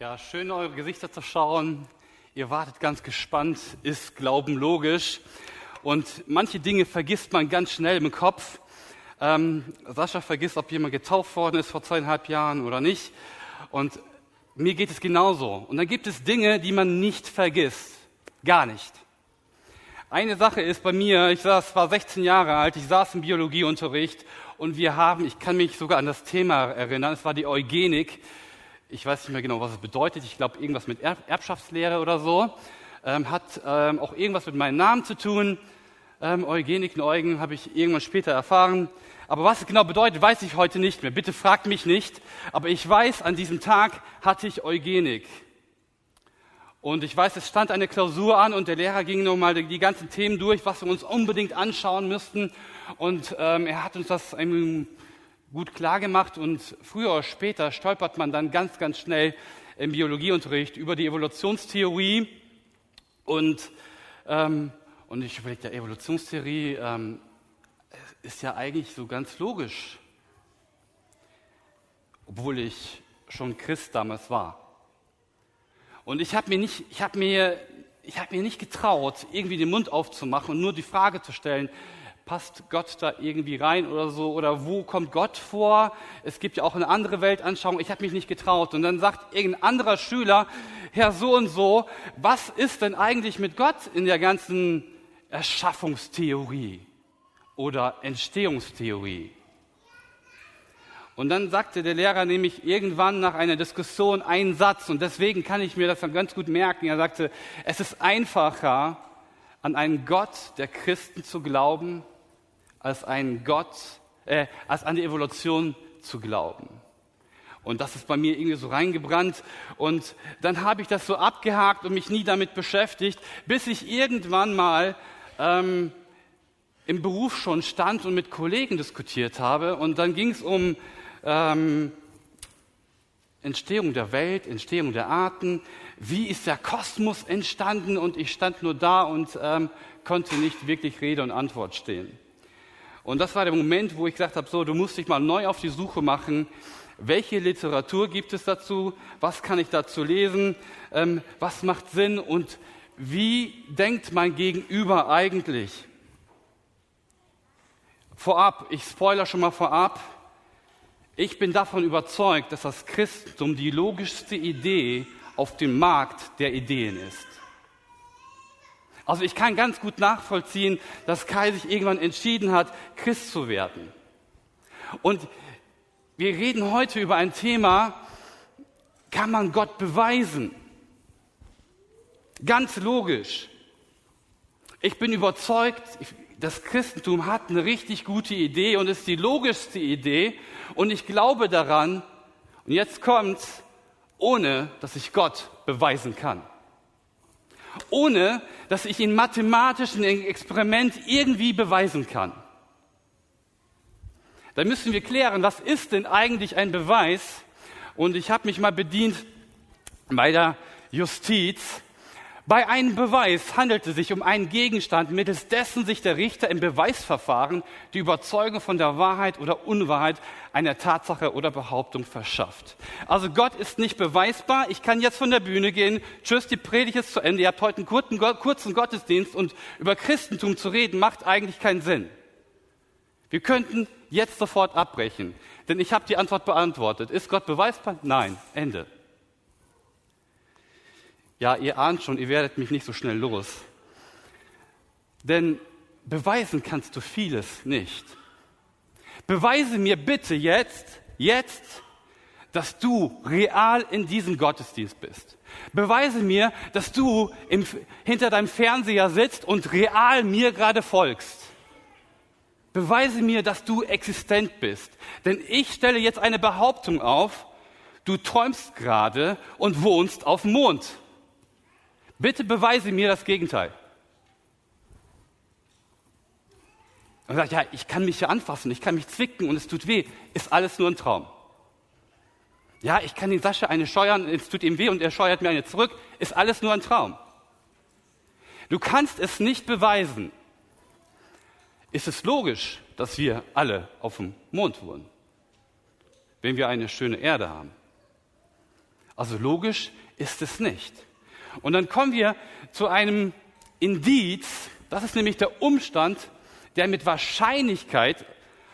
Ja, schön eure Gesichter zu schauen. Ihr wartet ganz gespannt, ist Glauben logisch. Und manche Dinge vergisst man ganz schnell im Kopf. Ähm, Sascha vergisst, ob jemand getauft worden ist vor zweieinhalb Jahren oder nicht. Und mir geht es genauso. Und dann gibt es Dinge, die man nicht vergisst. Gar nicht. Eine Sache ist bei mir, ich saß, war 16 Jahre alt, ich saß im Biologieunterricht und wir haben, ich kann mich sogar an das Thema erinnern, es war die Eugenik ich weiß nicht mehr genau, was es bedeutet, ich glaube irgendwas mit Erbschaftslehre oder so, ähm, hat ähm, auch irgendwas mit meinem Namen zu tun. Ähm, Eugenik Neugen habe ich irgendwann später erfahren. Aber was es genau bedeutet, weiß ich heute nicht mehr. Bitte fragt mich nicht. Aber ich weiß, an diesem Tag hatte ich Eugenik. Und ich weiß, es stand eine Klausur an und der Lehrer ging nochmal die, ganzen Themen durch, was wir uns unbedingt anschauen müssten. Und ähm, er hat uns das gut klar gemacht und früher oder später stolpert man dann ganz, ganz schnell im Biologieunterricht über die Evolutionstheorie und, ähm, und ich überlege, der Evolutionstheorie ähm, ist ja eigentlich so ganz logisch, obwohl ich schon Christ damals war. Und ich habe mir nicht, ich habe mir, ich habe mir nicht getraut, irgendwie den Mund aufzumachen und nur die Frage zu stellen, passt Gott da irgendwie rein oder so? Oder wo kommt Gott vor? Es gibt ja auch eine andere Weltanschauung. Ich habe mich nicht getraut. Und dann sagt irgendein anderer Schüler, Herr so und so, was ist denn eigentlich mit Gott in der ganzen Erschaffungstheorie oder Entstehungstheorie? Und dann sagte der Lehrer nämlich irgendwann nach einer Diskussion einen Satz, und deswegen kann ich mir das dann ganz gut merken. Er sagte, es ist einfacher, an einen Gott der Christen zu glauben, als einen Gott, äh, als an die Evolution zu glauben. Und das ist bei mir irgendwie so reingebrannt. Und dann habe ich das so abgehakt und mich nie damit beschäftigt, bis ich irgendwann mal ähm, im Beruf schon stand und mit Kollegen diskutiert habe. Und dann ging es um ähm, Entstehung der Welt, Entstehung der Arten. Wie ist der Kosmos entstanden? Und ich stand nur da und ähm, konnte nicht wirklich Rede und Antwort stehen. Und das war der Moment, wo ich gesagt habe, so, du musst dich mal neu auf die Suche machen. Welche Literatur gibt es dazu? Was kann ich dazu lesen? Ähm, was macht Sinn? Und wie denkt mein Gegenüber eigentlich? Vorab, ich spoiler schon mal vorab. Ich bin davon überzeugt, dass das Christentum die logischste Idee auf dem Markt der Ideen ist. Also ich kann ganz gut nachvollziehen, dass Kai sich irgendwann entschieden hat, Christ zu werden. Und wir reden heute über ein Thema, kann man Gott beweisen? Ganz logisch. Ich bin überzeugt, das Christentum hat eine richtig gute Idee und ist die logischste Idee. Und ich glaube daran, und jetzt kommt's, ohne dass ich Gott beweisen kann ohne dass ich in mathematischen Experiment irgendwie beweisen kann. Da müssen wir klären, was ist denn eigentlich ein Beweis? Und ich habe mich mal bedient bei der Justiz bei einem Beweis handelt es sich um einen Gegenstand, mittels dessen sich der Richter im Beweisverfahren die Überzeugung von der Wahrheit oder Unwahrheit einer Tatsache oder Behauptung verschafft. Also Gott ist nicht beweisbar. Ich kann jetzt von der Bühne gehen. Tschüss, die Predigt ist zu Ende. Ihr habt heute einen kurzen Gottesdienst und über Christentum zu reden macht eigentlich keinen Sinn. Wir könnten jetzt sofort abbrechen, denn ich habe die Antwort beantwortet. Ist Gott beweisbar? Nein. Ende. Ja, ihr ahnt schon, ihr werdet mich nicht so schnell los. Denn beweisen kannst du vieles nicht. Beweise mir bitte jetzt, jetzt, dass du real in diesem Gottesdienst bist. Beweise mir, dass du im, hinter deinem Fernseher sitzt und real mir gerade folgst. Beweise mir, dass du existent bist. Denn ich stelle jetzt eine Behauptung auf, du träumst gerade und wohnst auf dem Mond. Bitte beweise mir das Gegenteil. Und sagt, ja, ich kann mich hier anfassen, ich kann mich zwicken und es tut weh. Ist alles nur ein Traum. Ja, ich kann den Sascha eine scheuern, es tut ihm weh und er scheuert mir eine zurück. Ist alles nur ein Traum. Du kannst es nicht beweisen. Ist es logisch, dass wir alle auf dem Mond wohnen, wenn wir eine schöne Erde haben? Also logisch ist es nicht. Und dann kommen wir zu einem Indiz, das ist nämlich der Umstand, der mit Wahrscheinlichkeit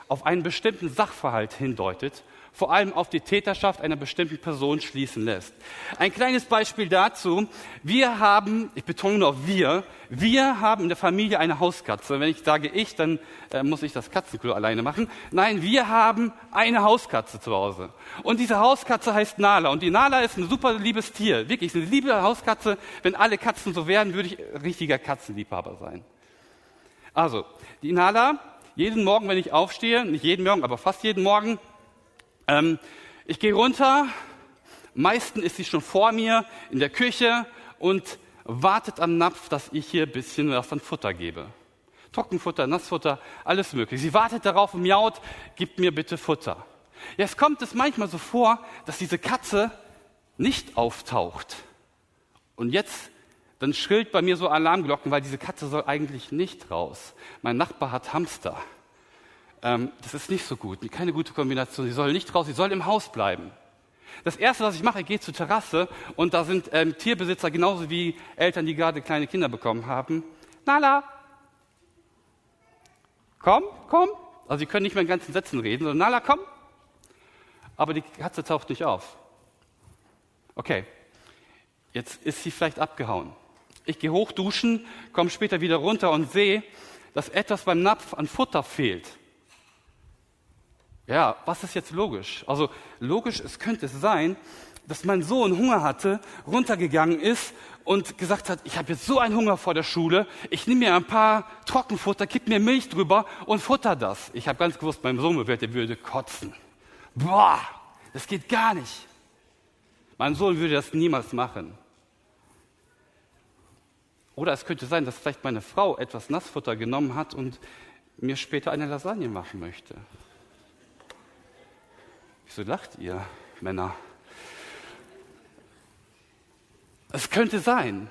auf einen bestimmten Sachverhalt hindeutet vor allem auf die Täterschaft einer bestimmten Person schließen lässt. Ein kleines Beispiel dazu. Wir haben, ich betone nur wir, wir haben in der Familie eine Hauskatze. Wenn ich sage ich, dann äh, muss ich das Katzenklo alleine machen. Nein, wir haben eine Hauskatze zu Hause. Und diese Hauskatze heißt Nala. Und die Nala ist ein super liebes Tier. Wirklich, eine liebe Hauskatze. Wenn alle Katzen so wären, würde ich richtiger Katzenliebhaber sein. Also, die Nala, jeden Morgen, wenn ich aufstehe, nicht jeden Morgen, aber fast jeden Morgen, ähm, ich gehe runter, meistens ist sie schon vor mir in der Küche und wartet am Napf, dass ich hier ein bisschen was an Futter gebe. Trockenfutter, Nassfutter, alles mögliche. Sie wartet darauf und miaut, gibt mir bitte Futter. Jetzt kommt es manchmal so vor, dass diese Katze nicht auftaucht. Und jetzt, dann schrillt bei mir so Alarmglocken, weil diese Katze soll eigentlich nicht raus. Mein Nachbar hat Hamster ähm, das ist nicht so gut, keine gute Kombination. Sie soll nicht raus, sie soll im Haus bleiben. Das Erste, was ich mache, ich gehe zur Terrasse und da sind ähm, Tierbesitzer genauso wie Eltern, die gerade kleine Kinder bekommen haben. Nala, komm, komm. Also sie können nicht mehr in ganzen Sätzen reden, sondern Nala, komm. Aber die Katze taucht nicht auf. Okay, jetzt ist sie vielleicht abgehauen. Ich gehe hoch duschen, komme später wieder runter und sehe, dass etwas beim Napf an Futter fehlt. Ja, was ist jetzt logisch? Also logisch, es könnte sein, dass mein Sohn Hunger hatte, runtergegangen ist und gesagt hat, ich habe jetzt so einen Hunger vor der Schule, ich nehme mir ein paar Trockenfutter, kipp mir Milch drüber und futter das. Ich habe ganz gewusst, mein Sohn wird, der würde kotzen. Boah, das geht gar nicht. Mein Sohn würde das niemals machen. Oder es könnte sein, dass vielleicht meine Frau etwas Nassfutter genommen hat und mir später eine Lasagne machen möchte. Wieso lacht ihr, Männer? Es könnte sein.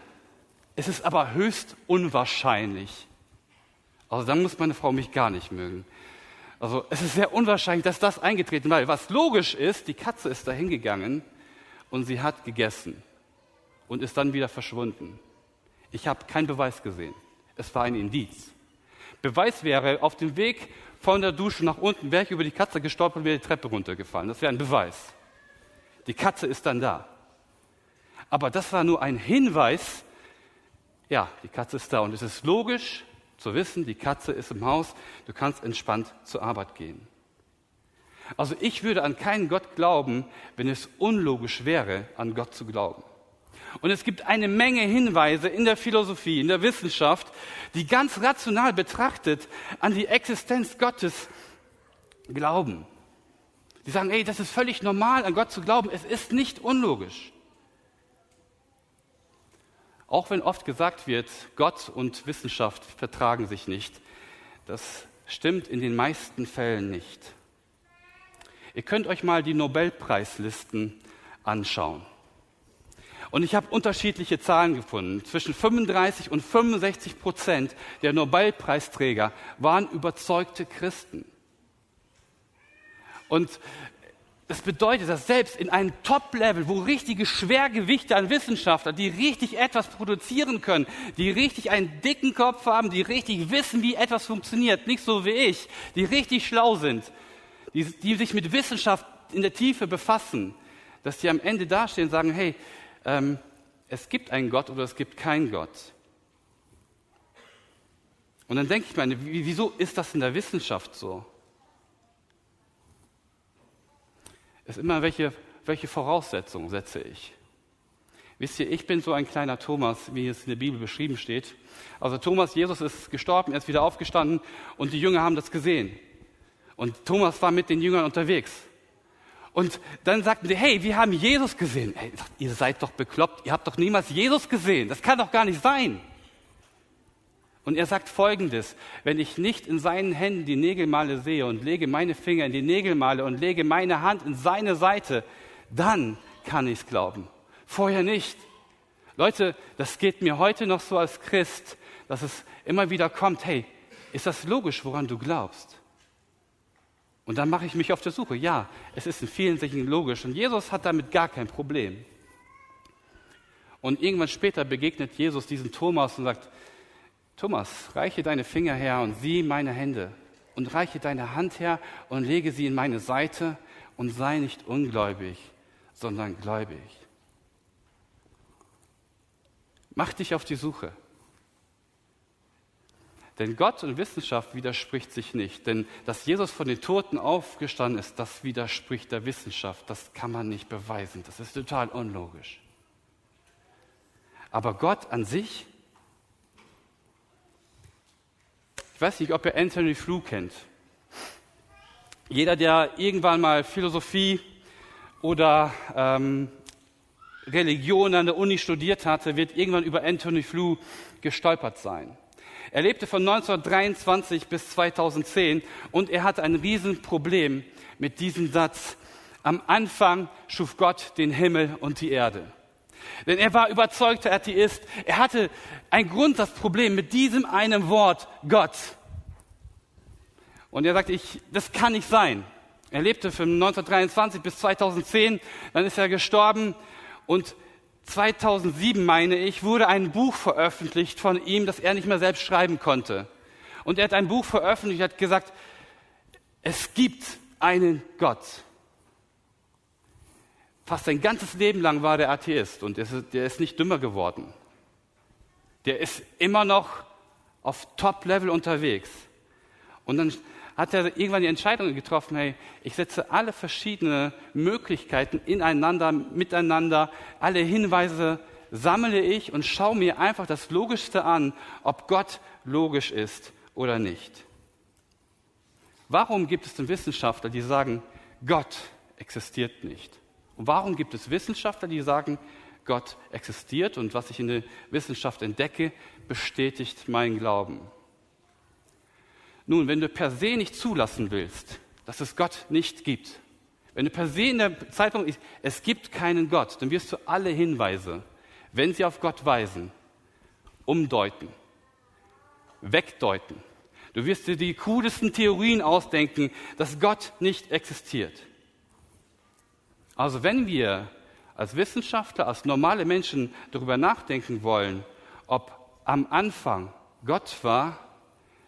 Es ist aber höchst unwahrscheinlich. Also dann muss meine Frau mich gar nicht mögen. Also es ist sehr unwahrscheinlich, dass das eingetreten war. Was logisch ist, die Katze ist dahin gegangen und sie hat gegessen und ist dann wieder verschwunden. Ich habe keinen Beweis gesehen. Es war ein Indiz. Beweis wäre, auf dem Weg von der Dusche nach unten wäre ich über die Katze gestolpert und wäre die Treppe runtergefallen. Das wäre ein Beweis. Die Katze ist dann da. Aber das war nur ein Hinweis, ja, die Katze ist da. Und es ist logisch zu wissen, die Katze ist im Haus, du kannst entspannt zur Arbeit gehen. Also ich würde an keinen Gott glauben, wenn es unlogisch wäre, an Gott zu glauben. Und es gibt eine Menge Hinweise in der Philosophie, in der Wissenschaft, die ganz rational betrachtet an die Existenz Gottes glauben. Die sagen, ey, das ist völlig normal, an Gott zu glauben. Es ist nicht unlogisch. Auch wenn oft gesagt wird, Gott und Wissenschaft vertragen sich nicht. Das stimmt in den meisten Fällen nicht. Ihr könnt euch mal die Nobelpreislisten anschauen. Und ich habe unterschiedliche Zahlen gefunden. Zwischen 35 und 65 Prozent der Nobelpreisträger waren überzeugte Christen. Und das bedeutet, dass selbst in einem Top-Level, wo richtige Schwergewichte an Wissenschaftler, die richtig etwas produzieren können, die richtig einen dicken Kopf haben, die richtig wissen, wie etwas funktioniert, nicht so wie ich, die richtig schlau sind, die, die sich mit Wissenschaft in der Tiefe befassen, dass die am Ende dastehen und sagen, hey, ähm, es gibt einen Gott oder es gibt keinen Gott. Und dann denke ich mir, wieso ist das in der Wissenschaft so? Es ist immer, welche, welche Voraussetzungen setze ich? Wisst ihr, ich bin so ein kleiner Thomas, wie es in der Bibel beschrieben steht. Also Thomas, Jesus ist gestorben, er ist wieder aufgestanden und die Jünger haben das gesehen. Und Thomas war mit den Jüngern unterwegs. Und dann sagten sie, hey, wir haben Jesus gesehen. Hey, ihr seid doch bekloppt, ihr habt doch niemals Jesus gesehen. Das kann doch gar nicht sein. Und er sagt folgendes, wenn ich nicht in seinen Händen die Nägelmale sehe und lege meine Finger in die Nägelmale und lege meine Hand in seine Seite, dann kann ich es glauben. Vorher nicht. Leute, das geht mir heute noch so als Christ, dass es immer wieder kommt, hey, ist das logisch, woran du glaubst? Und dann mache ich mich auf der Suche. Ja, es ist in vielen Sichten logisch. Und Jesus hat damit gar kein Problem. Und irgendwann später begegnet Jesus diesen Thomas und sagt, Thomas, reiche deine Finger her und sieh meine Hände und reiche deine Hand her und lege sie in meine Seite und sei nicht ungläubig, sondern gläubig. Mach dich auf die Suche. Denn Gott und Wissenschaft widerspricht sich nicht. Denn dass Jesus von den Toten aufgestanden ist, das widerspricht der Wissenschaft. Das kann man nicht beweisen. Das ist total unlogisch. Aber Gott an sich, ich weiß nicht, ob ihr Anthony Flew kennt. Jeder, der irgendwann mal Philosophie oder ähm, Religion an der Uni studiert hatte, wird irgendwann über Anthony Flew gestolpert sein. Er lebte von 1923 bis 2010 und er hatte ein Riesenproblem mit diesem Satz. Am Anfang schuf Gott den Himmel und die Erde. Denn er war überzeugter Atheist. Er hatte ein Grundsatzproblem mit diesem einen Wort Gott. Und er sagte, ich, das kann nicht sein. Er lebte von 1923 bis 2010, dann ist er gestorben und 2007, meine ich, wurde ein Buch veröffentlicht von ihm, das er nicht mehr selbst schreiben konnte. Und er hat ein Buch veröffentlicht, hat gesagt, es gibt einen Gott. Fast sein ganzes Leben lang war der Atheist und der ist nicht dümmer geworden. Der ist immer noch auf Top-Level unterwegs. Und dann hat er irgendwann die Entscheidung getroffen, hey, ich setze alle verschiedenen Möglichkeiten ineinander, miteinander, alle Hinweise sammle ich und schaue mir einfach das Logischste an, ob Gott logisch ist oder nicht. Warum gibt es denn Wissenschaftler, die sagen, Gott existiert nicht? Und warum gibt es Wissenschaftler, die sagen, Gott existiert und was ich in der Wissenschaft entdecke, bestätigt meinen Glauben? Nun, wenn du per se nicht zulassen willst, dass es Gott nicht gibt, wenn du per se in der Zeitung, es gibt keinen Gott, dann wirst du alle Hinweise, wenn sie auf Gott weisen, umdeuten, wegdeuten. Du wirst dir die coolsten Theorien ausdenken, dass Gott nicht existiert. Also wenn wir als Wissenschaftler, als normale Menschen darüber nachdenken wollen, ob am Anfang Gott war,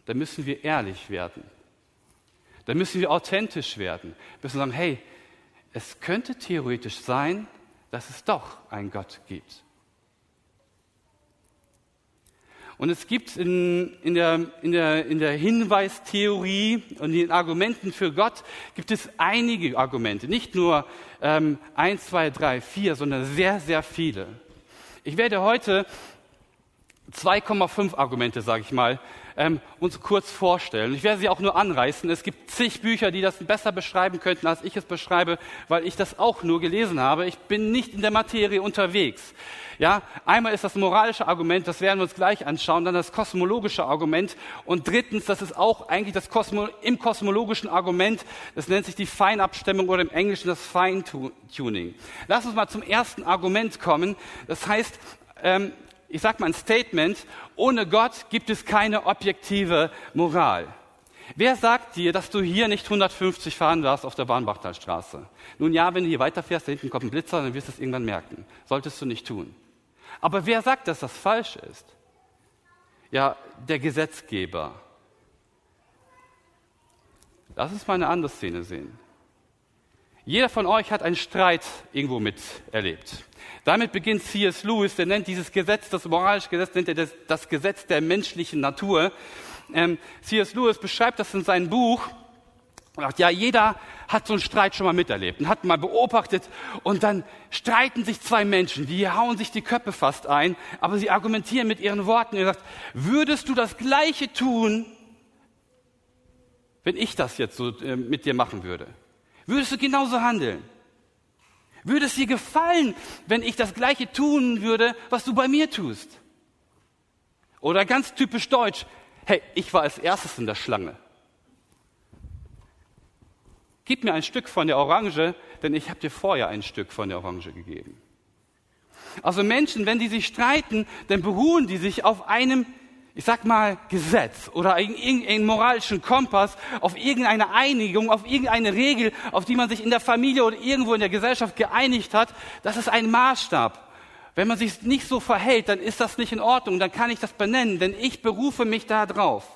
dann müssen wir ehrlich werden. Dann müssen wir authentisch werden. Wir müssen sagen, hey, es könnte theoretisch sein, dass es doch einen Gott gibt. Und es gibt in, in, der, in, der, in der Hinweistheorie und in den Argumenten für Gott gibt es einige Argumente, nicht nur ähm, eins, zwei, drei, vier, sondern sehr, sehr viele. Ich werde heute 2,5 Argumente, sage ich mal, ähm, uns kurz vorstellen. Ich werde sie auch nur anreißen. Es gibt zig Bücher, die das besser beschreiben könnten, als ich es beschreibe, weil ich das auch nur gelesen habe. Ich bin nicht in der Materie unterwegs. Ja, einmal ist das moralische Argument, das werden wir uns gleich anschauen, dann das kosmologische Argument und drittens, das ist auch eigentlich das Kosmo, im kosmologischen Argument, das nennt sich die Feinabstimmung oder im Englischen das Feintuning. Lass uns mal zum ersten Argument kommen. Das heißt, ähm, ich sage mal ein Statement, ohne Gott gibt es keine objektive Moral. Wer sagt dir, dass du hier nicht 150 fahren darfst auf der Bahnbachtalstraße? Nun ja, wenn du hier weiterfährst, da hinten kommt ein Blitzer, dann wirst du es irgendwann merken. Solltest du nicht tun. Aber wer sagt, dass das falsch ist? Ja, der Gesetzgeber. Lass uns mal eine andere Szene sehen. Jeder von euch hat einen Streit irgendwo miterlebt. Damit beginnt C.S. Lewis, der nennt dieses Gesetz, das moralische Gesetz, nennt er das, das Gesetz der menschlichen Natur. Ähm, C.S. Lewis beschreibt das in seinem Buch. Und sagt, ja, jeder hat so einen Streit schon mal miterlebt und hat mal beobachtet und dann streiten sich zwei Menschen, die hauen sich die Köpfe fast ein, aber sie argumentieren mit ihren Worten. Er sagt, würdest du das Gleiche tun, wenn ich das jetzt so äh, mit dir machen würde? Würdest du genauso handeln? Würde es dir gefallen, wenn ich das Gleiche tun würde, was du bei mir tust? Oder ganz typisch deutsch, hey, ich war als erstes in der Schlange. Gib mir ein Stück von der Orange, denn ich habe dir vorher ein Stück von der Orange gegeben. Also Menschen, wenn die sich streiten, dann beruhen die sich auf einem ich sag mal, Gesetz oder irgendeinen moralischen Kompass, auf irgendeine Einigung, auf irgendeine Regel, auf die man sich in der Familie oder irgendwo in der Gesellschaft geeinigt hat, das ist ein Maßstab. Wenn man sich nicht so verhält, dann ist das nicht in Ordnung, dann kann ich das benennen, denn ich berufe mich da drauf.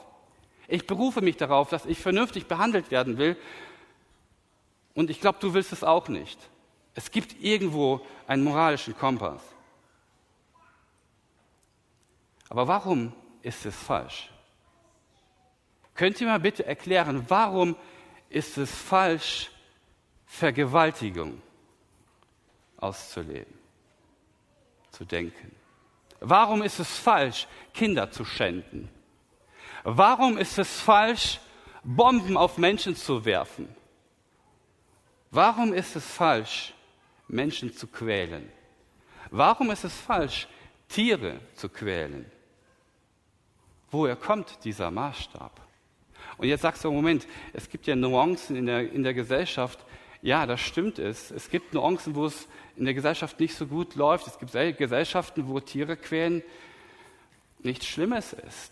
Ich berufe mich darauf, dass ich vernünftig behandelt werden will. Und ich glaube, du willst es auch nicht. Es gibt irgendwo einen moralischen Kompass. Aber warum ist es falsch? Könnt ihr mal bitte erklären, warum ist es falsch, Vergewaltigung auszuleben, zu denken? Warum ist es falsch, Kinder zu schänden? Warum ist es falsch, Bomben auf Menschen zu werfen? Warum ist es falsch, Menschen zu quälen? Warum ist es falsch, Tiere zu quälen? Woher kommt dieser Maßstab? Und jetzt sagst du, Moment, es gibt ja Nuancen in der, in der Gesellschaft. Ja, das stimmt es. Es gibt Nuancen, wo es in der Gesellschaft nicht so gut läuft. Es gibt Gesellschaften, wo Tiere quälen nichts Schlimmes ist.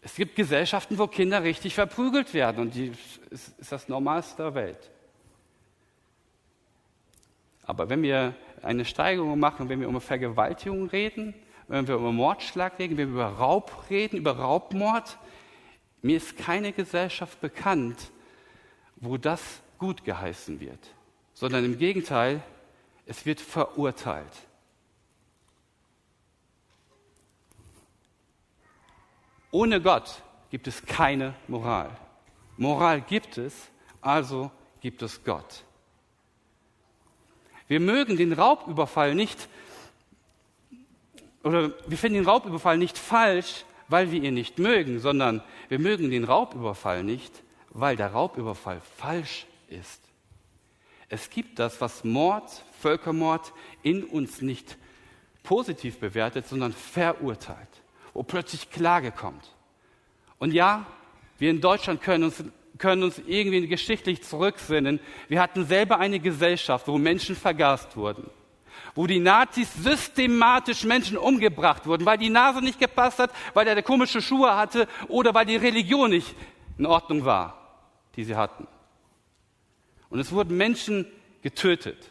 Es gibt Gesellschaften, wo Kinder richtig verprügelt werden und die ist, ist das Normalste der Welt. Aber wenn wir eine Steigerung machen, wenn wir über Vergewaltigung reden, wenn wir über Mordschlag reden, wenn wir über Raub reden, über Raubmord, mir ist keine Gesellschaft bekannt, wo das gut geheißen wird, sondern im Gegenteil, es wird verurteilt. Ohne Gott gibt es keine Moral. Moral gibt es, also gibt es Gott. Wir mögen den Raubüberfall nicht, oder wir finden den Raubüberfall nicht falsch, weil wir ihn nicht mögen, sondern wir mögen den Raubüberfall nicht, weil der Raubüberfall falsch ist. Es gibt das, was Mord, Völkermord in uns nicht positiv bewertet, sondern verurteilt wo plötzlich Klage kommt. Und ja, wir in Deutschland können uns, können uns irgendwie geschichtlich zurücksinnen. Wir hatten selber eine Gesellschaft, wo Menschen vergast wurden, wo die Nazis systematisch Menschen umgebracht wurden, weil die Nase nicht gepasst hat, weil er komische Schuhe hatte oder weil die Religion nicht in Ordnung war, die sie hatten. Und es wurden Menschen getötet.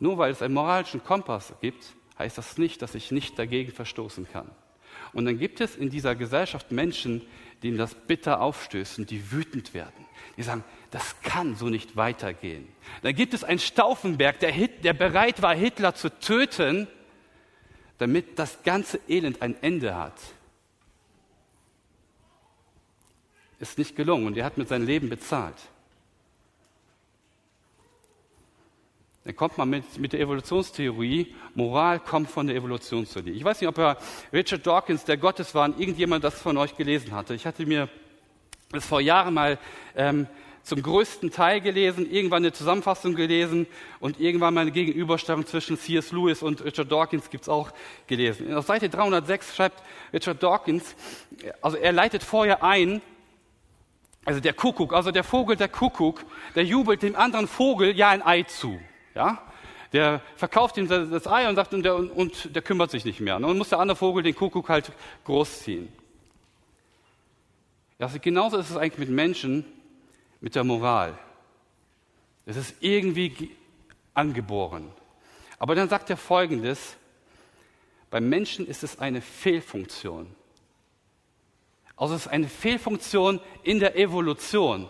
Nur weil es einen moralischen Kompass gibt, heißt das nicht, dass ich nicht dagegen verstoßen kann. Und dann gibt es in dieser Gesellschaft Menschen, denen das bitter aufstößt und die wütend werden. Die sagen, das kann so nicht weitergehen. Dann gibt es einen Stauffenberg, der, der bereit war, Hitler zu töten, damit das ganze Elend ein Ende hat. Ist nicht gelungen und er hat mit seinem Leben bezahlt. Dann kommt man mit, mit der Evolutionstheorie, Moral kommt von der Evolutionstheorie. Ich weiß nicht, ob Herr Richard Dawkins, der Gotteswahn, irgendjemand das von euch gelesen hatte. Ich hatte mir das vor Jahren mal ähm, zum größten Teil gelesen, irgendwann eine Zusammenfassung gelesen und irgendwann mal eine Gegenüberstellung zwischen C.S. Lewis und Richard Dawkins gibt es auch gelesen. Auf Seite 306 schreibt Richard Dawkins, also er leitet vorher ein, also der Kuckuck, also der Vogel der Kuckuck, der jubelt dem anderen Vogel ja ein Ei zu. Ja? Der verkauft ihm das Ei und sagt, und der, und der kümmert sich nicht mehr. Und dann muss der andere Vogel den Kuckuck halt großziehen. Also genauso ist es eigentlich mit Menschen, mit der Moral. Es ist irgendwie angeboren. Aber dann sagt er Folgendes, beim Menschen ist es eine Fehlfunktion. Also es ist eine Fehlfunktion in der Evolution.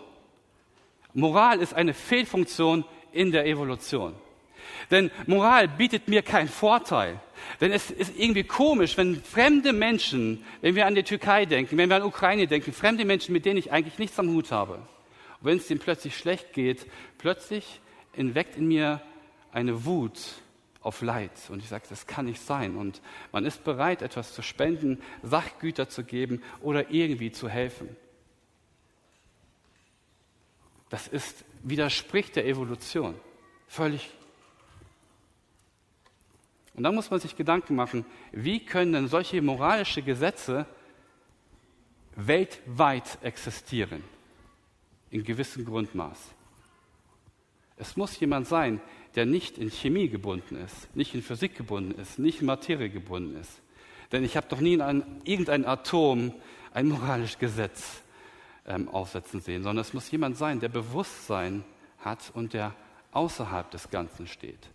Moral ist eine Fehlfunktion in der Evolution. Denn Moral bietet mir keinen Vorteil. Denn es ist irgendwie komisch, wenn fremde Menschen, wenn wir an die Türkei denken, wenn wir an Ukraine denken, fremde Menschen, mit denen ich eigentlich nichts am Hut habe, und wenn es denen plötzlich schlecht geht, plötzlich entweckt in mir eine Wut auf Leid. Und ich sage, das kann nicht sein. Und man ist bereit, etwas zu spenden, Sachgüter zu geben oder irgendwie zu helfen. Das ist, widerspricht der Evolution. Völlig. Und da muss man sich Gedanken machen, wie können denn solche moralische Gesetze weltweit existieren? In gewissem Grundmaß. Es muss jemand sein, der nicht in Chemie gebunden ist, nicht in Physik gebunden ist, nicht in Materie gebunden ist. Denn ich habe doch nie in ein, irgendein Atom ein moralisches Gesetz ähm, aufsetzen sehen, sondern es muss jemand sein, der Bewusstsein hat und der außerhalb des Ganzen steht.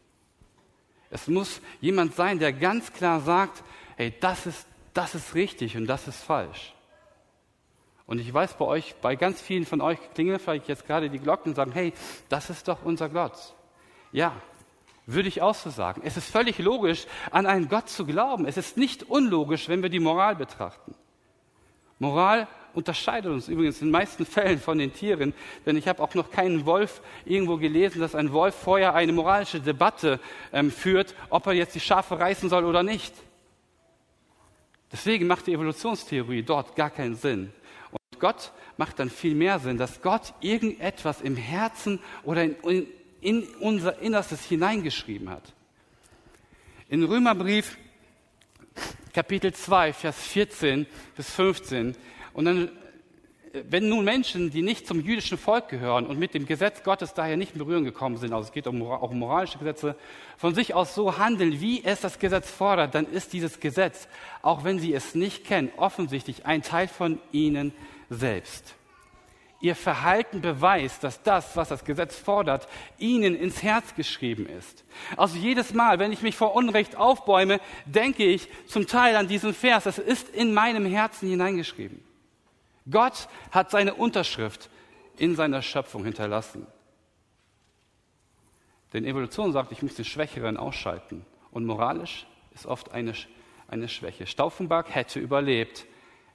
Es muss jemand sein, der ganz klar sagt, hey, das ist, das ist richtig und das ist falsch. Und ich weiß bei euch, bei ganz vielen von euch klingeln vielleicht jetzt gerade die Glocken und sagen, hey, das ist doch unser Gott. Ja, würde ich auch so sagen. Es ist völlig logisch, an einen Gott zu glauben. Es ist nicht unlogisch, wenn wir die Moral betrachten. Moral unterscheidet uns übrigens in den meisten Fällen von den Tieren, denn ich habe auch noch keinen Wolf irgendwo gelesen, dass ein Wolf vorher eine moralische Debatte ähm, führt, ob er jetzt die Schafe reißen soll oder nicht. Deswegen macht die Evolutionstheorie dort gar keinen Sinn. Und Gott macht dann viel mehr Sinn, dass Gott irgendetwas im Herzen oder in, in, in unser Innerstes hineingeschrieben hat. In Römerbrief Kapitel 2, Vers 14 bis 15. Und dann, wenn nun Menschen, die nicht zum jüdischen Volk gehören und mit dem Gesetz Gottes daher nicht in Berührung gekommen sind, also es geht um, auch um moralische Gesetze, von sich aus so handeln, wie es das Gesetz fordert, dann ist dieses Gesetz, auch wenn sie es nicht kennen, offensichtlich ein Teil von ihnen selbst. Ihr Verhalten beweist, dass das, was das Gesetz fordert, ihnen ins Herz geschrieben ist. Also jedes Mal, wenn ich mich vor Unrecht aufbäume, denke ich zum Teil an diesen Vers. Es ist in meinem Herzen hineingeschrieben. Gott hat seine Unterschrift in seiner Schöpfung hinterlassen. Denn Evolution sagt, ich muss den Schwächeren ausschalten. Und moralisch ist oft eine, eine Schwäche. Stauffenberg hätte überlebt,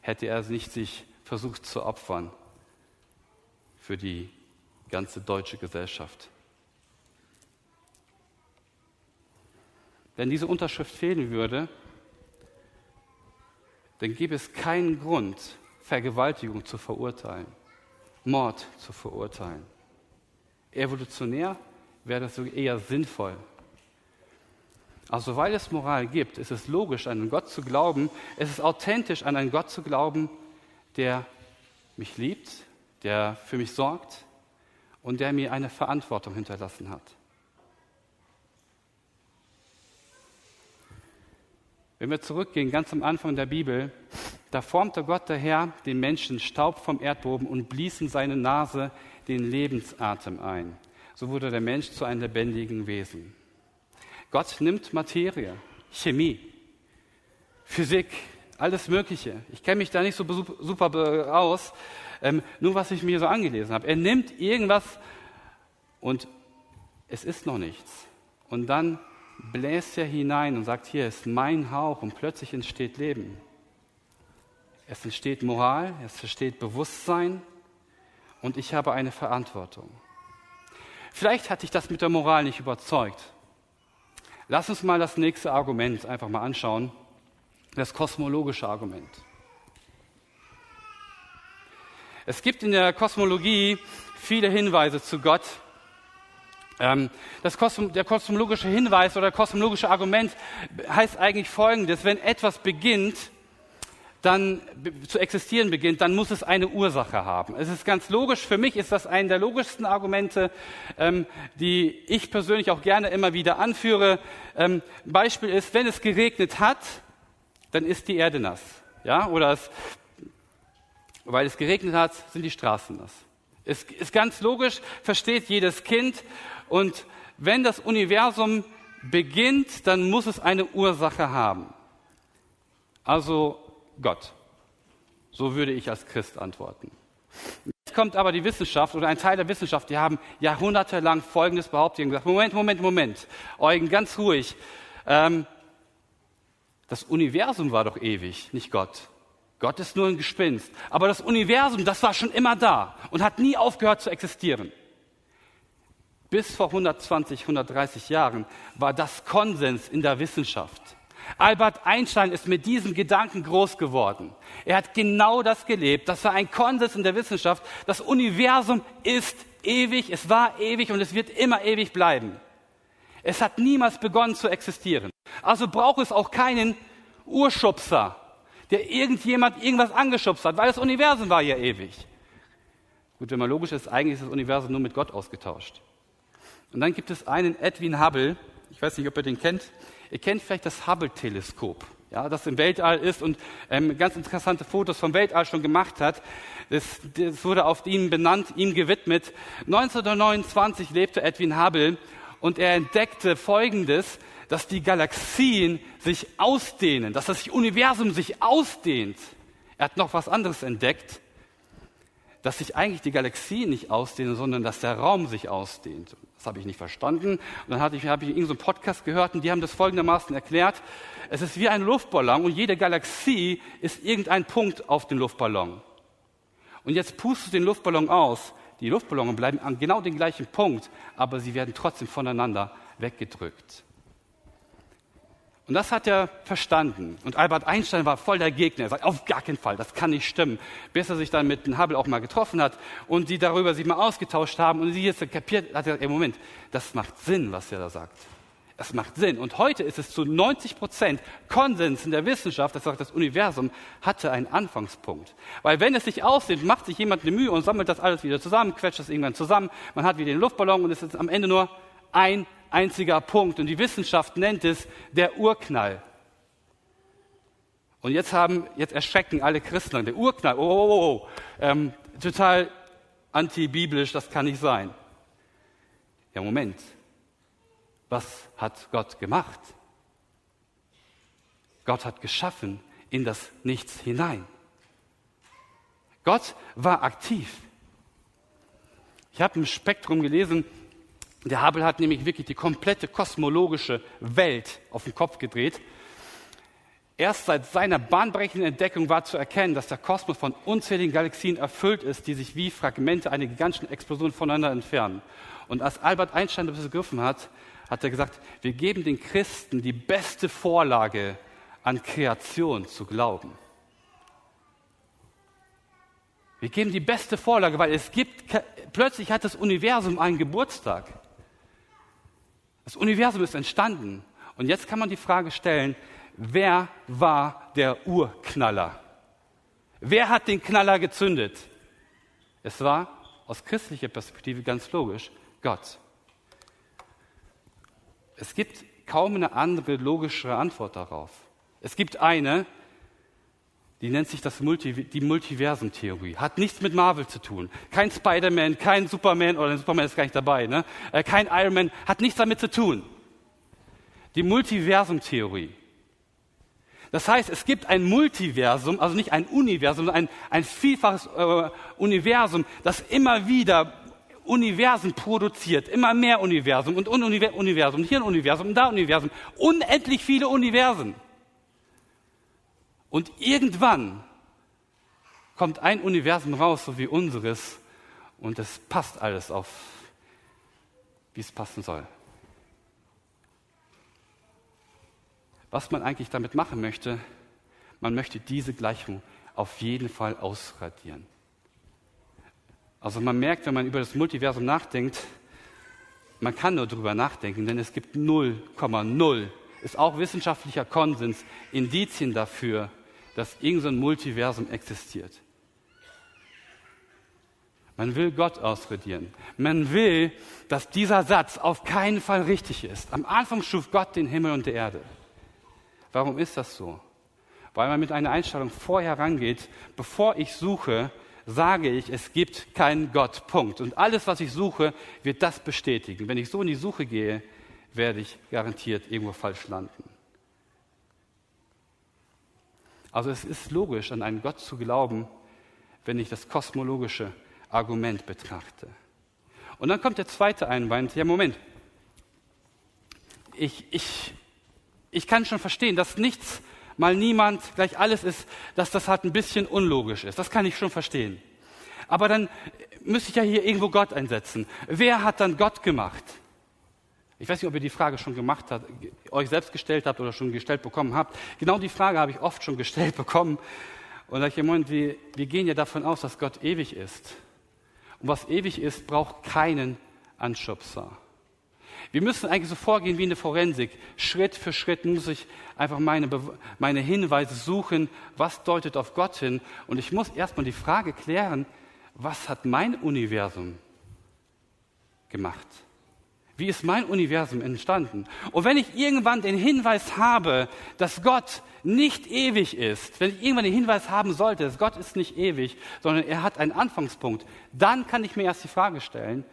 hätte er nicht sich versucht zu opfern für die ganze deutsche Gesellschaft. Wenn diese Unterschrift fehlen würde, dann gäbe es keinen Grund, Vergewaltigung zu verurteilen, Mord zu verurteilen. Evolutionär wäre das eher sinnvoll. Also weil es Moral gibt, ist es logisch, an einen Gott zu glauben, es ist authentisch, an einen Gott zu glauben, der mich liebt, der für mich sorgt und der mir eine Verantwortung hinterlassen hat. Wenn wir zurückgehen, ganz am Anfang der Bibel, da formte Gott der Herr den Menschen Staub vom Erdboden und blies in seine Nase den Lebensatem ein. So wurde der Mensch zu einem lebendigen Wesen. Gott nimmt Materie, Chemie, Physik, alles Mögliche. Ich kenne mich da nicht so super aus, ähm, nur was ich mir so angelesen habe. Er nimmt irgendwas und es ist noch nichts. Und dann bläst er hinein und sagt, hier ist mein Hauch und plötzlich entsteht Leben. Es entsteht Moral, es entsteht Bewusstsein und ich habe eine Verantwortung. Vielleicht hat dich das mit der Moral nicht überzeugt. Lass uns mal das nächste Argument einfach mal anschauen, das kosmologische Argument. Es gibt in der Kosmologie viele Hinweise zu Gott. Ähm, Kosm der kosmologische Hinweis oder kosmologische Argument heißt eigentlich Folgendes. Wenn etwas beginnt, dann zu existieren beginnt, dann muss es eine Ursache haben. Es ist ganz logisch. Für mich ist das ein der logischsten Argumente, ähm, die ich persönlich auch gerne immer wieder anführe. Ähm, Beispiel ist, wenn es geregnet hat, dann ist die Erde nass. Ja, oder es weil es geregnet hat, sind die Straßen nass. Es ist ganz logisch, versteht jedes Kind. Und wenn das Universum beginnt, dann muss es eine Ursache haben. Also Gott. So würde ich als Christ antworten. Jetzt kommt aber die Wissenschaft oder ein Teil der Wissenschaft, die haben jahrhundertelang Folgendes behauptet. gesagt, Moment, Moment, Moment. Eugen, ganz ruhig. Ähm, das Universum war doch ewig, nicht Gott. Gott ist nur ein Gespinst. Aber das Universum, das war schon immer da und hat nie aufgehört zu existieren. Bis vor 120, 130 Jahren war das Konsens in der Wissenschaft. Albert Einstein ist mit diesem Gedanken groß geworden. Er hat genau das gelebt. Das war ein Konsens in der Wissenschaft. Das Universum ist ewig, es war ewig und es wird immer ewig bleiben. Es hat niemals begonnen zu existieren. Also braucht es auch keinen Urschubser, der irgendjemand irgendwas angeschubst hat, weil das Universum war ja ewig. Gut, wenn man logisch ist, eigentlich ist das Universum nur mit Gott ausgetauscht. Und dann gibt es einen Edwin Hubble, ich weiß nicht, ob ihr den kennt. Ihr kennt vielleicht das Hubble-Teleskop, ja, das im Weltall ist und ähm, ganz interessante Fotos vom Weltall schon gemacht hat. Das, das wurde auf ihn benannt, ihm gewidmet. 1929 lebte Edwin Hubble und er entdeckte Folgendes, dass die Galaxien sich ausdehnen, dass das Universum sich ausdehnt. Er hat noch was anderes entdeckt, dass sich eigentlich die Galaxien nicht ausdehnen, sondern dass der Raum sich ausdehnt. Das habe ich nicht verstanden. Und dann hatte ich, habe ich irgendeinen so Podcast gehört und die haben das folgendermaßen erklärt. Es ist wie ein Luftballon und jede Galaxie ist irgendein Punkt auf dem Luftballon. Und jetzt pustest du den Luftballon aus. Die Luftballons bleiben an genau dem gleichen Punkt, aber sie werden trotzdem voneinander weggedrückt. Und das hat er verstanden. Und Albert Einstein war voll der Gegner. Er sagt, auf gar keinen Fall, das kann nicht stimmen. Bis er sich dann mit Hubble auch mal getroffen hat und die darüber sich mal ausgetauscht haben und sie jetzt kapiert, hat er gesagt, ey, Moment, das macht Sinn, was er da sagt. Das macht Sinn. Und heute ist es zu 90 Prozent Konsens in der Wissenschaft, das sagt, das Universum hatte einen Anfangspunkt. Weil wenn es sich aussieht, macht sich jemand eine Mühe und sammelt das alles wieder zusammen, quetscht das irgendwann zusammen, man hat wieder den Luftballon und es ist am Ende nur ein einziger Punkt. Und die Wissenschaft nennt es der Urknall. Und jetzt haben, jetzt erschrecken alle Christen der Urknall, oh, oh, oh, oh ähm, total antibiblisch, das kann nicht sein. Ja, Moment. Was hat Gott gemacht? Gott hat geschaffen in das Nichts hinein. Gott war aktiv. Ich habe im Spektrum gelesen, der Hubble hat nämlich wirklich die komplette kosmologische Welt auf den Kopf gedreht. Erst seit seiner bahnbrechenden Entdeckung war zu erkennen, dass der Kosmos von unzähligen Galaxien erfüllt ist, die sich wie Fragmente einer gigantischen Explosion voneinander entfernen. Und als Albert Einstein das begriffen hat, hat er gesagt, wir geben den Christen die beste Vorlage, an Kreation zu glauben. Wir geben die beste Vorlage, weil es gibt, plötzlich hat das Universum einen Geburtstag. Das Universum ist entstanden. Und jetzt kann man die Frage stellen, wer war der Urknaller? Wer hat den Knaller gezündet? Es war aus christlicher Perspektive ganz logisch Gott. Es gibt kaum eine andere logischere Antwort darauf. Es gibt eine, die nennt sich das Multi, die Multiversum-Theorie. Hat nichts mit Marvel zu tun. Kein Spider-Man, kein Superman, oder Superman ist gar nicht dabei, ne? Äh, kein Iron Man, hat nichts damit zu tun. Die Multiversum-Theorie. Das heißt, es gibt ein Multiversum, also nicht ein Universum, sondern ein, ein vielfaches äh, Universum, das immer wieder Universen produziert, immer mehr Universum und Universum, hier ein Universum und da ein Universum, unendlich viele Universen. Und irgendwann kommt ein Universum raus, so wie unseres, und es passt alles auf, wie es passen soll. Was man eigentlich damit machen möchte, man möchte diese Gleichung auf jeden Fall ausradieren. Also man merkt, wenn man über das Multiversum nachdenkt, man kann nur darüber nachdenken, denn es gibt 0,0, ist auch wissenschaftlicher Konsens, Indizien dafür, dass irgendein so Multiversum existiert. Man will Gott ausredieren. Man will, dass dieser Satz auf keinen Fall richtig ist. Am Anfang schuf Gott den Himmel und die Erde. Warum ist das so? Weil man mit einer Einstellung vorher rangeht, bevor ich suche, sage ich, es gibt keinen Gott. Punkt. Und alles, was ich suche, wird das bestätigen. Wenn ich so in die Suche gehe, werde ich garantiert irgendwo falsch landen. Also es ist logisch, an einen Gott zu glauben, wenn ich das kosmologische Argument betrachte. Und dann kommt der zweite Einwand, ja Moment, ich, ich, ich kann schon verstehen, dass nichts mal niemand gleich alles ist, dass das halt ein bisschen unlogisch ist. Das kann ich schon verstehen. Aber dann müsste ich ja hier irgendwo Gott einsetzen. Wer hat dann Gott gemacht? Ich weiß nicht, ob ihr die Frage schon gemacht habt, euch selbst gestellt habt oder schon gestellt bekommen habt. Genau die Frage habe ich oft schon gestellt bekommen. Und da ich im Moment, wir, wir gehen ja davon aus, dass Gott ewig ist. Und was ewig ist, braucht keinen Anschubser. Wir müssen eigentlich so vorgehen wie in der Forensik. Schritt für Schritt muss ich einfach meine, meine Hinweise suchen, was deutet auf Gott hin. Und ich muss erstmal die Frage klären, was hat mein Universum gemacht? Wie ist mein Universum entstanden? Und wenn ich irgendwann den Hinweis habe, dass Gott nicht ewig ist, wenn ich irgendwann den Hinweis haben sollte, dass Gott ist nicht ewig, sondern er hat einen Anfangspunkt, dann kann ich mir erst die Frage stellen,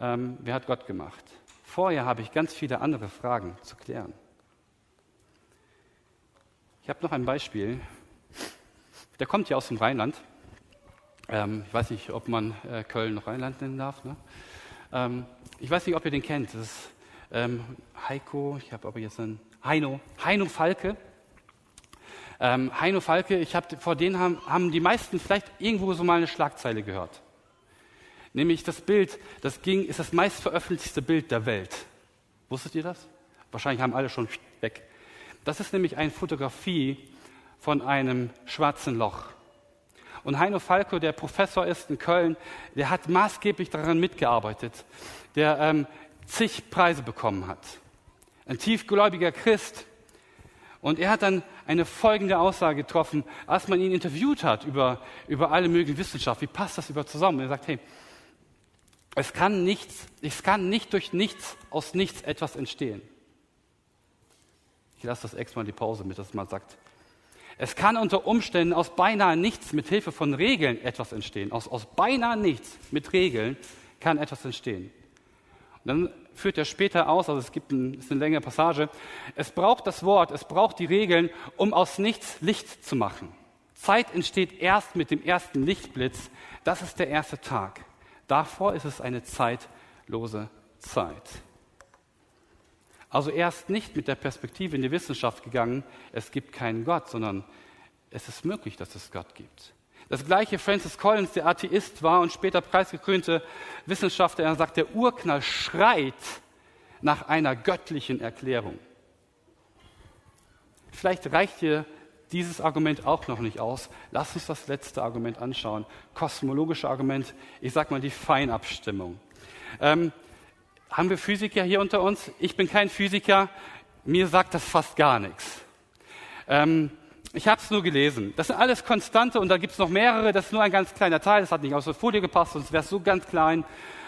ähm, wer hat Gott gemacht? Vorher habe ich ganz viele andere Fragen zu klären. Ich habe noch ein Beispiel. Der kommt ja aus dem Rheinland. Ähm, ich weiß nicht, ob man äh, Köln noch Rheinland nennen darf. Ne? Ähm, ich weiß nicht, ob ihr den kennt. Das ist ähm, Heiko, ich habe aber jetzt einen Heino, Heino Falke. Ähm, Heino Falke, ich habe vor denen haben, haben die meisten vielleicht irgendwo so mal eine Schlagzeile gehört. Nämlich das Bild, das ging, ist das meistveröffentlichte Bild der Welt. Wusstet ihr das? Wahrscheinlich haben alle schon weg. Das ist nämlich eine Fotografie von einem schwarzen Loch. Und Heino Falco, der Professor ist in Köln, der hat maßgeblich daran mitgearbeitet, der ähm, zig Preise bekommen hat. Ein tiefgläubiger Christ. Und er hat dann eine folgende Aussage getroffen, als man ihn interviewt hat über, über alle möglichen Wissenschaften. Wie passt das über zusammen? Und er sagt, hey, es kann nichts, es kann nicht durch nichts aus nichts etwas entstehen. Ich lasse das extra mal die Pause mit, dass man sagt. Es kann unter Umständen aus beinahe nichts mit Hilfe von Regeln etwas entstehen. Aus, aus beinahe nichts mit Regeln kann etwas entstehen. Und dann führt er später aus, also es gibt ein, ist eine längere Passage, es braucht das Wort, es braucht die Regeln, um aus nichts Licht zu machen. Zeit entsteht erst mit dem ersten Lichtblitz. Das ist der erste Tag. Davor ist es eine zeitlose Zeit. Also er ist nicht mit der Perspektive in die Wissenschaft gegangen, es gibt keinen Gott, sondern es ist möglich, dass es Gott gibt. Das gleiche Francis Collins, der Atheist war und später preisgekrönte Wissenschaftler, er sagt, der Urknall schreit nach einer göttlichen Erklärung. Vielleicht reicht dir dieses Argument auch noch nicht aus. Lass uns das letzte Argument anschauen. Kosmologische Argument, ich sag mal die Feinabstimmung. Ähm, haben wir Physiker hier unter uns? Ich bin kein Physiker, mir sagt das fast gar nichts. Ähm, ich habe es nur gelesen. Das sind alles Konstante und da gibt es noch mehrere. Das ist nur ein ganz kleiner Teil. Das hat nicht aus der Folie gepasst, sonst wäre es so ganz klein.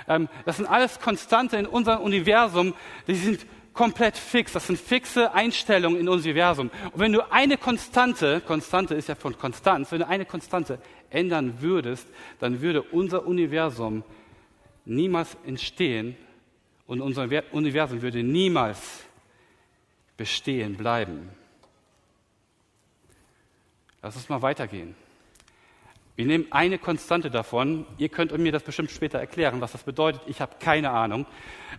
Ähm, das sind alles Konstante in unserem Universum. Die sind komplett fix. Das sind fixe Einstellungen in unserem Universum. Und wenn du eine Konstante, Konstante ist ja von Konstanz, wenn du eine Konstante ändern würdest, dann würde unser Universum niemals entstehen und unser Universum würde niemals bestehen bleiben. Lass uns mal weitergehen. Wir nehmen eine Konstante davon. Ihr könnt mir das bestimmt später erklären, was das bedeutet. Ich habe keine Ahnung.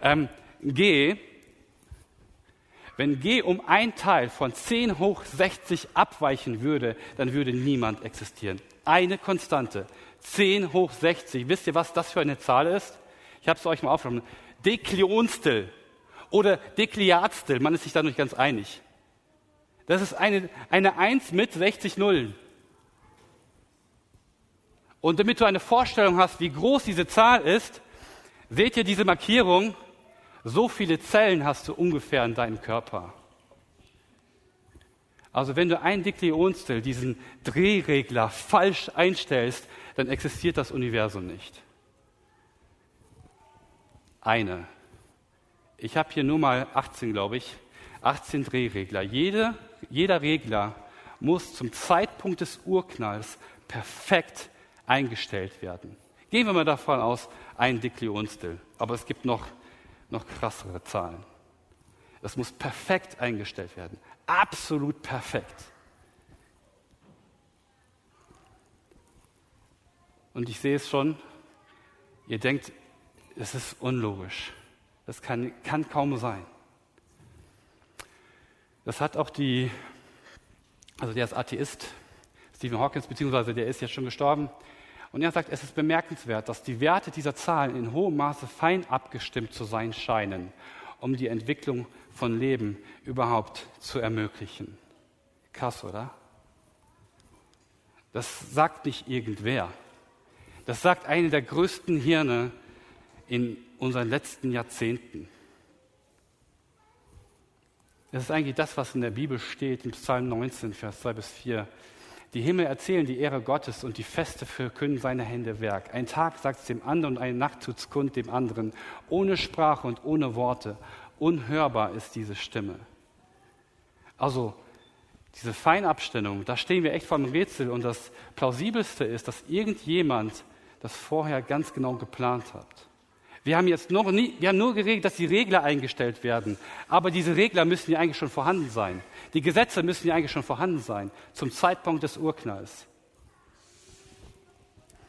Ähm, G wenn G um ein Teil von 10 hoch 60 abweichen würde, dann würde niemand existieren. Eine Konstante. 10 hoch 60. Wisst ihr, was das für eine Zahl ist? Ich habe es euch mal aufgeschrieben. Deklionstel oder Dekliatstel. Man ist sich da nicht ganz einig. Das ist eine, eine 1 mit 60 Nullen. Und damit du eine Vorstellung hast, wie groß diese Zahl ist, seht ihr diese Markierung so viele Zellen hast du ungefähr in deinem Körper. Also wenn du ein Diklionstel, diesen Drehregler falsch einstellst, dann existiert das Universum nicht. Eine. Ich habe hier nur mal 18, glaube ich, 18 Drehregler. Jede, jeder Regler muss zum Zeitpunkt des Urknalls perfekt eingestellt werden. Gehen wir mal davon aus, ein Diklionstel. Aber es gibt noch noch krassere Zahlen. Das muss perfekt eingestellt werden. Absolut perfekt. Und ich sehe es schon, ihr denkt, es ist unlogisch. Das kann, kann kaum sein. Das hat auch die, also der ist Atheist, Stephen Hawkins, beziehungsweise der ist jetzt schon gestorben, und er sagt, es ist bemerkenswert, dass die Werte dieser Zahlen in hohem Maße fein abgestimmt zu sein scheinen, um die Entwicklung von Leben überhaupt zu ermöglichen. Krass, oder? Das sagt nicht irgendwer. Das sagt eine der größten Hirne in unseren letzten Jahrzehnten. Das ist eigentlich das, was in der Bibel steht, im Psalm 19, Vers 2 bis 4. Die Himmel erzählen die Ehre Gottes und die Feste verkünden seine Hände Werk. Ein Tag sagt es dem anderen und eine Nacht tut's kund dem anderen. Ohne Sprache und ohne Worte. Unhörbar ist diese Stimme. Also, diese Feinabstimmung, da stehen wir echt vor einem Rätsel und das Plausibelste ist, dass irgendjemand das vorher ganz genau geplant hat. Wir haben jetzt noch nie, wir haben nur geregelt, dass die Regler eingestellt werden. Aber diese Regler müssen ja eigentlich schon vorhanden sein. Die Gesetze müssen ja eigentlich schon vorhanden sein zum Zeitpunkt des Urknalls.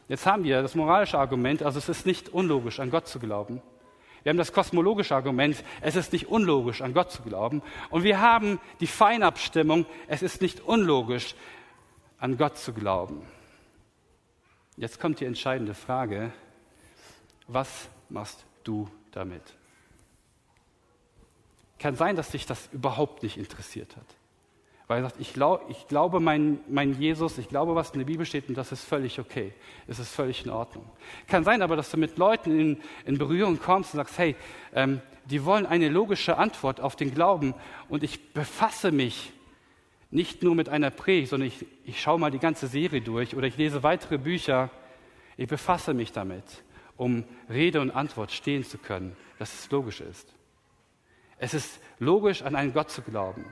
Jetzt haben wir das moralische Argument, also es ist nicht unlogisch, an Gott zu glauben. Wir haben das kosmologische Argument, es ist nicht unlogisch, an Gott zu glauben. Und wir haben die Feinabstimmung, es ist nicht unlogisch, an Gott zu glauben. Jetzt kommt die entscheidende Frage, was machst du damit? Kann sein, dass dich das überhaupt nicht interessiert hat. Weil er sagt, ich, glaub, ich glaube mein, mein Jesus, ich glaube, was in der Bibel steht und das ist völlig okay. Es ist völlig in Ordnung. Kann sein aber, dass du mit Leuten in, in Berührung kommst und sagst, hey, ähm, die wollen eine logische Antwort auf den Glauben und ich befasse mich nicht nur mit einer Predigt, sondern ich, ich schaue mal die ganze Serie durch oder ich lese weitere Bücher. Ich befasse mich damit, um Rede und Antwort stehen zu können, dass es logisch ist. Es ist logisch, an einen Gott zu glauben.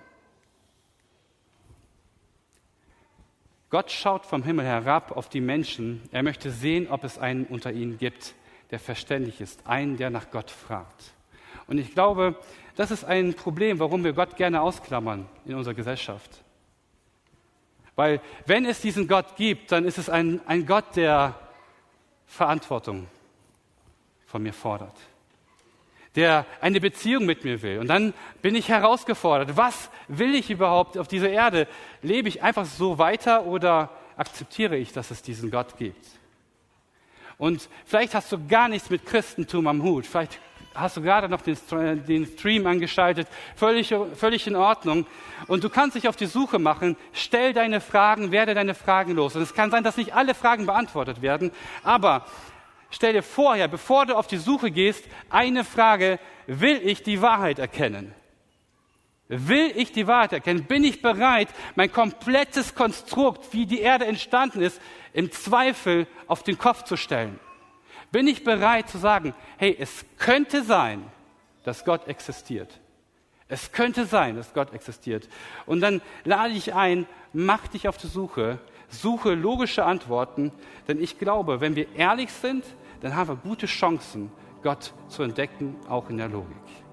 Gott schaut vom Himmel herab auf die Menschen. Er möchte sehen, ob es einen unter ihnen gibt, der verständlich ist, einen, der nach Gott fragt. Und ich glaube, das ist ein Problem, warum wir Gott gerne ausklammern in unserer Gesellschaft. Weil wenn es diesen Gott gibt, dann ist es ein, ein Gott, der Verantwortung von mir fordert der eine Beziehung mit mir will. Und dann bin ich herausgefordert. Was will ich überhaupt auf dieser Erde? Lebe ich einfach so weiter oder akzeptiere ich, dass es diesen Gott gibt? Und vielleicht hast du gar nichts mit Christentum am Hut. Vielleicht hast du gerade noch den, Stream angeschaltet. Völlig, völlig in Ordnung. Und du kannst dich auf die Suche machen. Stell deine Fragen, werde deine Fragen los. Und es kann sein, dass nicht alle Fragen beantwortet werden. Aber stell dir vorher, bevor du auf die Suche gehst, eine Frage, will ich die Wahrheit erkennen? Will ich die Wahrheit erkennen? Bin ich bereit, mein komplettes Konstrukt, wie die Erde entstanden ist, im Zweifel auf den Kopf zu stellen? Bin ich bereit zu sagen, hey, es könnte sein, dass Gott existiert. Es könnte sein, dass Gott existiert. Und dann lade ich ein, mach dich auf die Suche, suche logische Antworten, denn ich glaube, wenn wir ehrlich sind, dann haben wir gute Chancen, Gott zu entdecken, auch in der Logik.